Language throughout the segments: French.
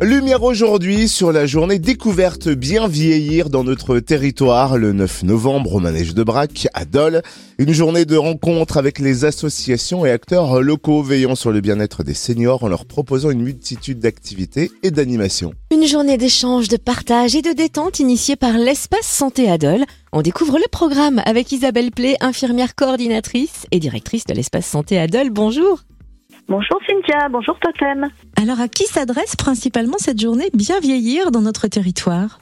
Lumière aujourd'hui sur la journée découverte bien vieillir dans notre territoire le 9 novembre au manège de Brac à Dole. Une journée de rencontre avec les associations et acteurs locaux veillant sur le bien-être des seniors en leur proposant une multitude d'activités et d'animations. Une journée d'échange, de partage et de détente initiée par l'espace santé à Dole. On découvre le programme avec Isabelle Play, infirmière coordinatrice et directrice de l'espace santé à Dole. Bonjour. Bonjour Cynthia, bonjour Totem. Alors à qui s'adresse principalement cette journée Bien vieillir dans notre territoire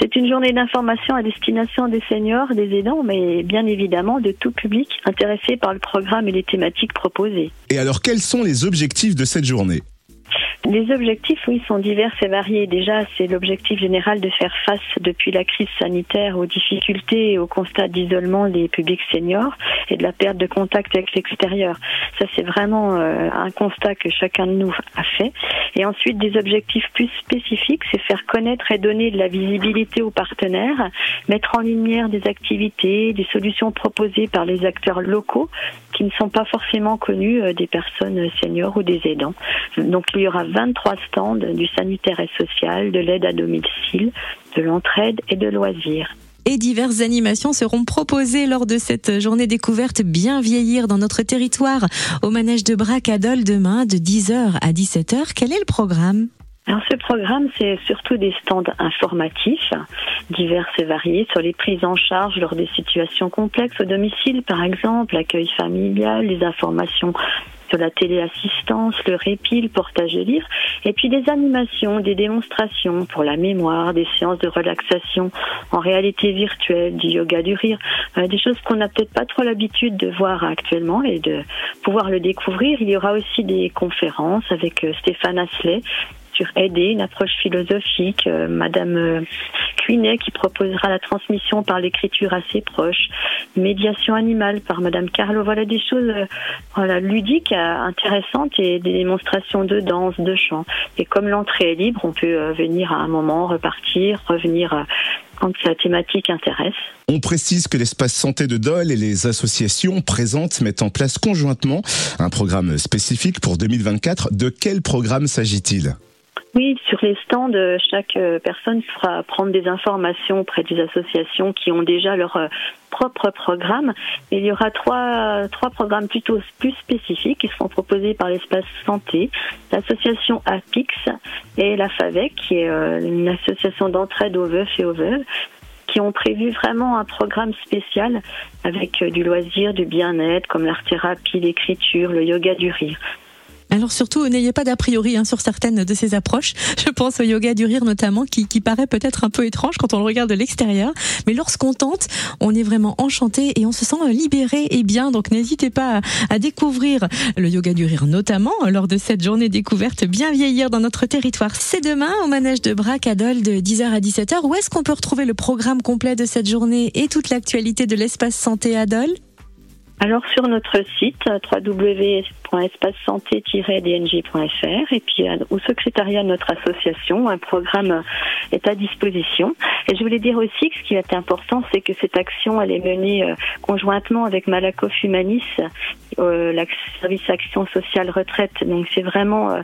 c'est une journée d'information à destination des seniors, des aidants, mais bien évidemment de tout public intéressé par le programme et les thématiques proposées. Et alors quels sont les objectifs de cette journée? Les objectifs, oui, sont divers et variés. Déjà, c'est l'objectif général de faire face depuis la crise sanitaire aux difficultés et au constat d'isolement des publics seniors et de la perte de contact avec l'extérieur. Ça, c'est vraiment euh, un constat que chacun de nous a fait. Et ensuite, des objectifs plus spécifiques, c'est faire connaître et donner de la visibilité aux partenaires, mettre en lumière des activités, des solutions proposées par les acteurs locaux ne sont pas forcément connus euh, des personnes seniors ou des aidants. Donc, il y aura 23 stands du sanitaire et social, de l'aide à domicile, de l'entraide et de loisirs et diverses animations seront proposées lors de cette journée découverte Bien vieillir dans notre territoire au manège de Bracadol demain de 10h à 17h. Quel est le programme? Alors ce programme, c'est surtout des stands informatifs divers et variés sur les prises en charge lors des situations complexes au domicile, par exemple, l'accueil familial, les informations la téléassistance, le répit, le portage de livres, et puis des animations, des démonstrations pour la mémoire, des séances de relaxation en réalité virtuelle, du yoga du rire, euh, des choses qu'on n'a peut-être pas trop l'habitude de voir actuellement et de pouvoir le découvrir. Il y aura aussi des conférences avec euh, Stéphane Asley aider, une approche philosophique, euh, Madame Cuinet qui proposera la transmission par l'écriture assez proche, médiation animale par Madame Carlo. Voilà des choses euh, ludiques, euh, intéressantes et des démonstrations de danse, de chant. Et comme l'entrée est libre, on peut euh, venir à un moment, repartir, revenir quand sa thématique intéresse. On précise que l'espace santé de Dole et les associations présentes mettent en place conjointement un programme spécifique pour 2024. De quel programme s'agit-il? Oui, sur les stands, chaque euh, personne pourra prendre des informations auprès des associations qui ont déjà leur euh, propre programme. il y aura trois, trois programmes plutôt plus spécifiques qui seront proposés par l'espace santé, l'association APIX et la FAVEC, qui est euh, une association d'entraide aux veufs et aux veuves qui ont prévu vraiment un programme spécial avec du loisir, du bien-être, comme l'art-thérapie, l'écriture, le yoga du rire. Alors surtout, n'ayez pas d'a priori hein, sur certaines de ces approches. Je pense au yoga du rire notamment, qui, qui paraît peut-être un peu étrange quand on le regarde de l'extérieur. Mais lorsqu'on tente, on est vraiment enchanté et on se sent libéré et bien. Donc n'hésitez pas à, découvrir le yoga du rire, notamment lors de cette journée découverte Bien vieillir dans notre territoire. C'est demain au manège de Bracadol de 10h à 17h. Où est-ce qu'on peut retrouver le programme complet de cette journée et toute l'actualité de l'espace santé Adol? Alors sur notre site www.espacesanté-dng.fr et puis euh, au secrétariat de notre association, un programme est à disposition. Et je voulais dire aussi que ce qui est important, c'est que cette action elle est menée euh, conjointement avec Malakoff Humanis, euh, service action sociale retraite. Donc c'est vraiment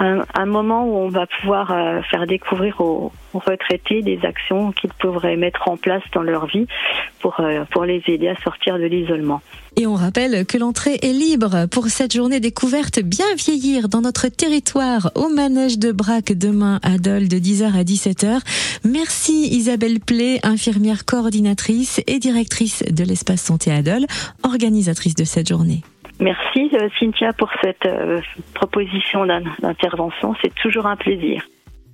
un, moment où on va pouvoir faire découvrir aux, aux retraités des actions qu'ils pourraient mettre en place dans leur vie pour, pour les aider à sortir de l'isolement. Et on rappelle que l'entrée est libre pour cette journée découverte bien vieillir dans notre territoire au manège de Brac demain à Dole de 10h à 17h. Merci Isabelle Play, infirmière coordinatrice et directrice de l'espace santé à Dole, organisatrice de cette journée. Merci euh, Cynthia pour cette euh, proposition d'intervention, c'est toujours un plaisir.